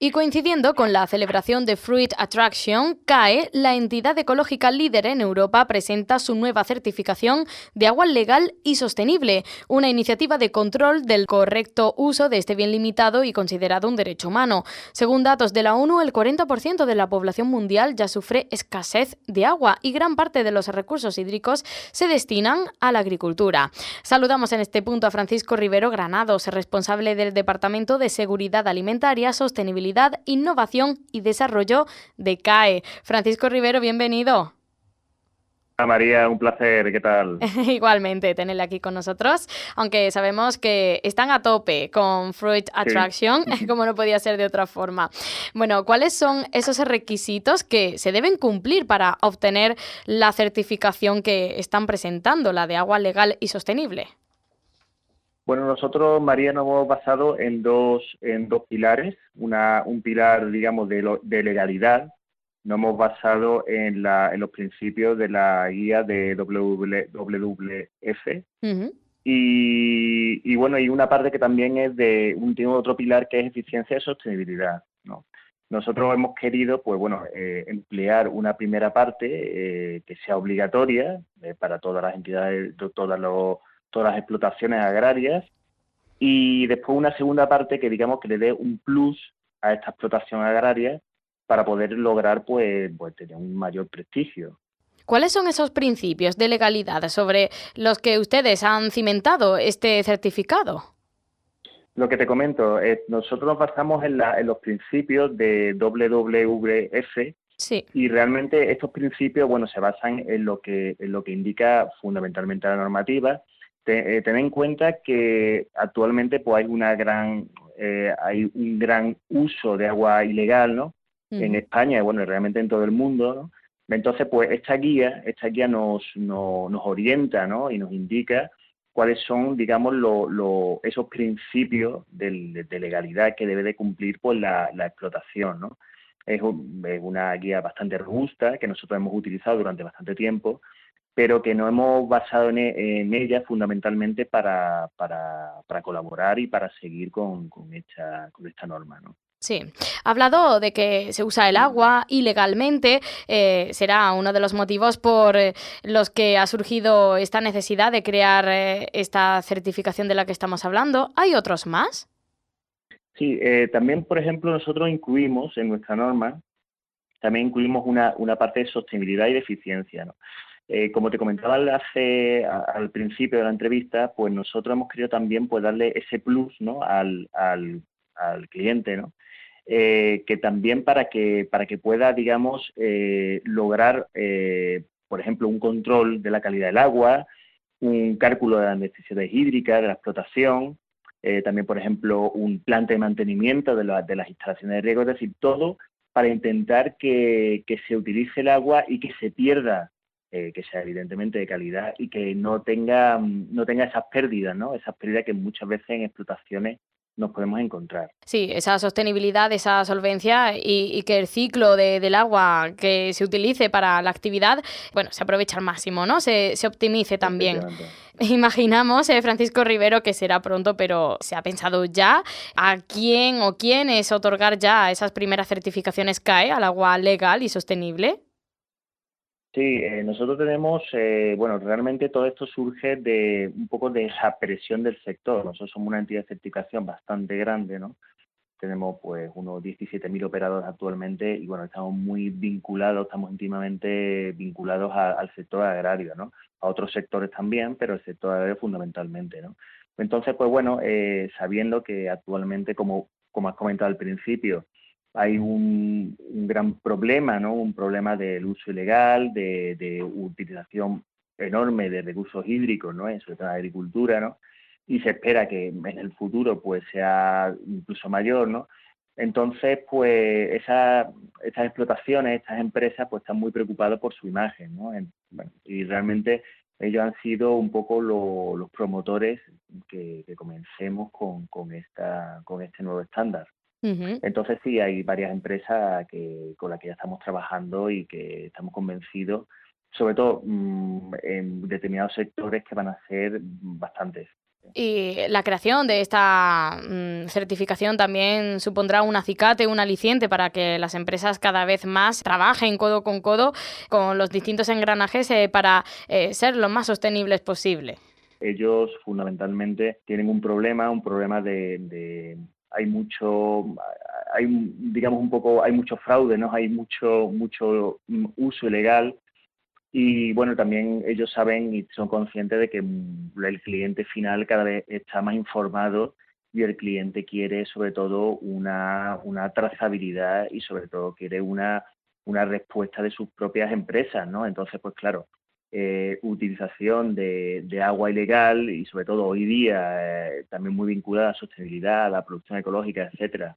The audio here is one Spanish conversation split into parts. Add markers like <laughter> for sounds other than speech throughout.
Y coincidiendo con la celebración de Fruit Attraction, CAE, la entidad ecológica líder en Europa, presenta su nueva certificación de agua legal y sostenible, una iniciativa de control del correcto uso de este bien limitado y considerado un derecho humano. Según datos de la ONU, el 40% de la población mundial ya sufre escasez de agua y gran parte de los recursos hídricos se destinan a la agricultura. Saludamos en este punto a Francisco Rivero Granados, responsable del Departamento de Seguridad Alimentaria, Sostenibilidad Innovación y Desarrollo de CAE. Francisco Rivero, bienvenido. Hola María, un placer, ¿qué tal? <laughs> Igualmente, tenerle aquí con nosotros, aunque sabemos que están a tope con Fruit Attraction, <laughs> como no podía ser de otra forma. Bueno, ¿cuáles son esos requisitos que se deben cumplir para obtener la certificación que están presentando, la de agua legal y sostenible? Bueno, nosotros, María, nos hemos basado en dos, en dos pilares. Una, un pilar, digamos, de, de legalidad. Nos hemos basado en, la, en los principios de la guía de WWF. y, bueno, y una parte que también es de un tiene otro pilar que es eficiencia y sostenibilidad. ¿no? Nosotros hemos querido, pues bueno, eh, emplear una primera parte eh, que sea obligatoria eh, para todas las entidades, todas los todas las explotaciones agrarias y después una segunda parte que digamos que le dé un plus a esta explotación agraria para poder lograr pues, pues tener un mayor prestigio. ¿Cuáles son esos principios de legalidad sobre los que ustedes han cimentado este certificado? Lo que te comento, es, nosotros nos basamos en, en los principios de WWF Sí. Y realmente estos principios, bueno, se basan en lo que en lo que indica fundamentalmente la normativa eh, ten en cuenta que actualmente pues hay una gran eh, hay un gran uso de agua ilegal, ¿no? En España y bueno, realmente en todo el mundo, ¿no? Entonces, pues esta guía, esta guía nos, nos, orienta, ¿no? Y nos indica cuáles son, digamos, lo, esos principios de, legalidad que debe de cumplir pues, la, la explotación, ¿no? Es, es, una guía bastante robusta que nosotros hemos utilizado durante bastante tiempo pero que no hemos basado en, ella fundamentalmente para, colaborar y para seguir con, esta, con esta norma. ¿no? Sí, ha hablado de que se usa el agua ilegalmente, eh, será uno de los motivos por eh, los que ha surgido esta necesidad de crear eh, esta certificación de la que estamos hablando. ¿Hay otros más? Sí, también, por ejemplo, nosotros incluimos en nuestra norma, también incluimos una, una parte de sostenibilidad y de eficiencia. ¿no? Eh, como te comentaba hace, al principio de la entrevista, pues nosotros hemos querido también pues, darle ese plus al, cliente. Eh, que también para que, para que pueda, digamos, eh, lograr, por ejemplo, un control de la calidad del agua, un cálculo de las necesidades hídricas, de la explotación, también, por ejemplo, un plan de mantenimiento de, de las instalaciones de riego, es decir, todo para intentar que se utilice el agua y que se pierda eh, que sea evidentemente de calidad y que no tenga, no tenga esas pérdidas, ¿no? Esas pérdidas que muchas veces en explotaciones nos podemos encontrar. Sí, esa sostenibilidad, esa solvencia y, que el ciclo del agua que se utilice para la actividad, bueno, se aproveche al máximo, ¿no? Se, se optimice también. <laughs> Imaginamos, eh, Francisco Rivero, que será pronto, pero ¿se ha pensado ya a quién o quién es otorgar ya esas primeras certificaciones CAE al agua legal y sostenible? Sí, eh, nosotros tenemos, eh, bueno, realmente todo esto surge de un poco de esa presión del sector. Nosotros somos una entidad de certificación bastante grande, ¿no? Tenemos pues unos 17.000 operadores actualmente y bueno, estamos muy vinculados, estamos íntimamente vinculados al sector agrario, ¿no? A otros sectores también, pero el sector agrario fundamentalmente, ¿no? Entonces, pues bueno, eh, sabiendo que actualmente, como, como has comentado al principio, hay un, gran problema, ¿no? Un problema del uso ilegal, de, utilización enorme de recursos hídricos, ¿no? En la agricultura, ¿no? Y se espera que en el futuro, pues, sea incluso mayor, ¿no? Entonces, pues, esas, explotaciones, estas empresas, pues, están muy preocupadas por su imagen, ¿no? y realmente ellos han sido un poco los promotores que, comencemos con, con, esta, con este nuevo estándar. Entonces sí, hay varias empresas que, con las que ya estamos trabajando y que estamos convencidos, sobre todo mm, en determinados sectores que van a ser bastantes. Y la creación de esta mm, certificación también supondrá un acicate, un aliciente para que las empresas cada vez más trabajen codo con codo con los distintos engranajes eh, para eh, ser lo más sostenibles posible. Ellos fundamentalmente tienen un problema, un problema de, hay mucho hay digamos un poco hay mucho fraude no hay mucho mucho uso ilegal y bueno, también ellos saben y son conscientes de que el cliente final cada vez está más informado y el cliente quiere sobre todo una, una trazabilidad y sobre todo quiere una, una respuesta de sus propias empresas, ¿no? Entonces, pues claro, eh, utilización de, de, agua ilegal y sobre todo hoy día eh, también muy vinculada a la sostenibilidad, a la producción ecológica, etcétera,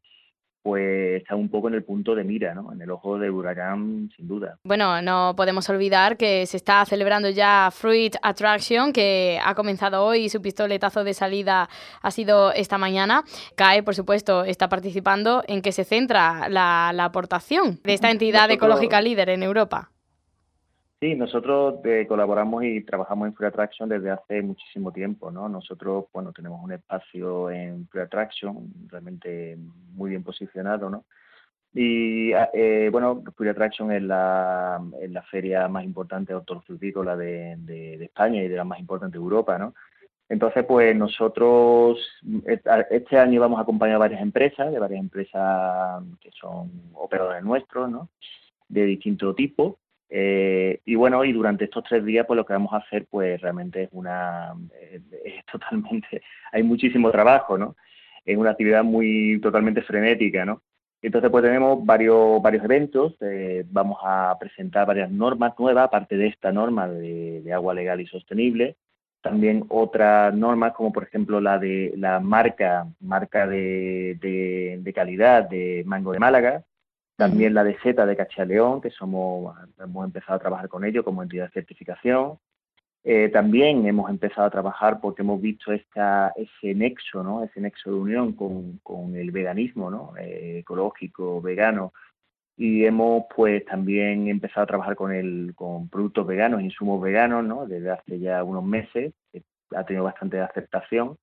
pues está un poco en el punto de mira, ¿no? en el ojo de huracán, sin duda. Bueno, no podemos olvidar que se está celebrando ya Fruit Attraction, que ha comenzado hoy y su pistoletazo de salida ha sido esta mañana. CAE, por supuesto, está participando en que se centra la, aportación de esta entidad ecológica líder en Europa. Sí, nosotros eh, colaboramos y trabajamos en Free Attraction desde hace muchísimo tiempo, ¿no? Nosotros, bueno, tenemos un espacio en Free Attraction realmente muy bien posicionado, ¿no? Y, eh, bueno, Free Attraction es la, es la feria más importante hortofrutícola de, de, de España y de la más importante de Europa, ¿no? Entonces, pues nosotros este año vamos a acompañar a varias empresas, de varias empresas que son operadores nuestros, ¿no? De distinto tipo. Eh, y bueno, y durante estos tres días, pues lo que vamos a hacer, pues realmente es una, eh, es totalmente, <laughs> hay muchísimo trabajo, ¿no? Es una actividad muy totalmente frenética, ¿no? Entonces, pues tenemos varios, varios eventos, eh, vamos a presentar varias normas nuevas, aparte de esta norma de, agua legal y sostenible, también otras normas como por ejemplo la de la marca, marca de, de calidad de Mango de Málaga, también la de Z de Cachaleón, que somos, hemos empezado a trabajar con ellos como entidad de certificación. Eh, también hemos empezado a trabajar porque hemos visto esta, ese nexo, ¿no? ese nexo de unión con, con el veganismo ¿no? Eh, ecológico, vegano. Y hemos pues también empezado a trabajar con, el, con productos veganos, insumos veganos, ¿no? desde hace ya unos meses. Ha tenido bastante aceptación.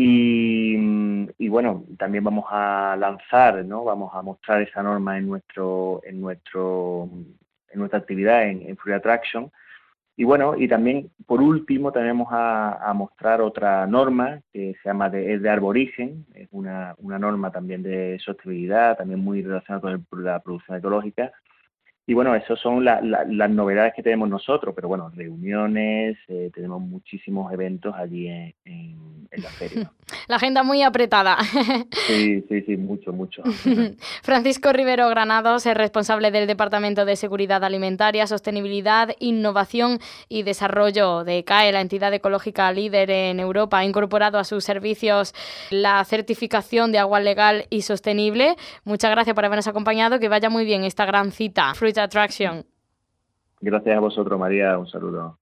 Y, bueno, también vamos a lanzar, ¿no? Vamos a mostrar esa norma en nuestro, en nuestro, en nuestra actividad en, Free Attraction. Y bueno, y también por último tenemos a, mostrar otra norma que se llama de, es de arborigen, es una, una norma también de sostenibilidad, también muy relacionada con la producción ecológica, y bueno, esas son las novedades que tenemos nosotros, pero bueno, reuniones, eh, tenemos muchísimos eventos allí en, la feria. <laughs> La agenda muy apretada. <laughs> Sí, sí, sí, mucho, mucho. <laughs> Francisco Rivero Granados es responsable del Departamento de Seguridad Alimentaria, Sostenibilidad, Innovación y Desarrollo de CAE, la entidad ecológica líder en Europa. Ha incorporado a sus servicios la certificación de agua legal y sostenible. Muchas gracias por habernos acompañado. Que vaya muy bien esta gran cita. Attraction. Gracias a vosotros, María. Un saludo.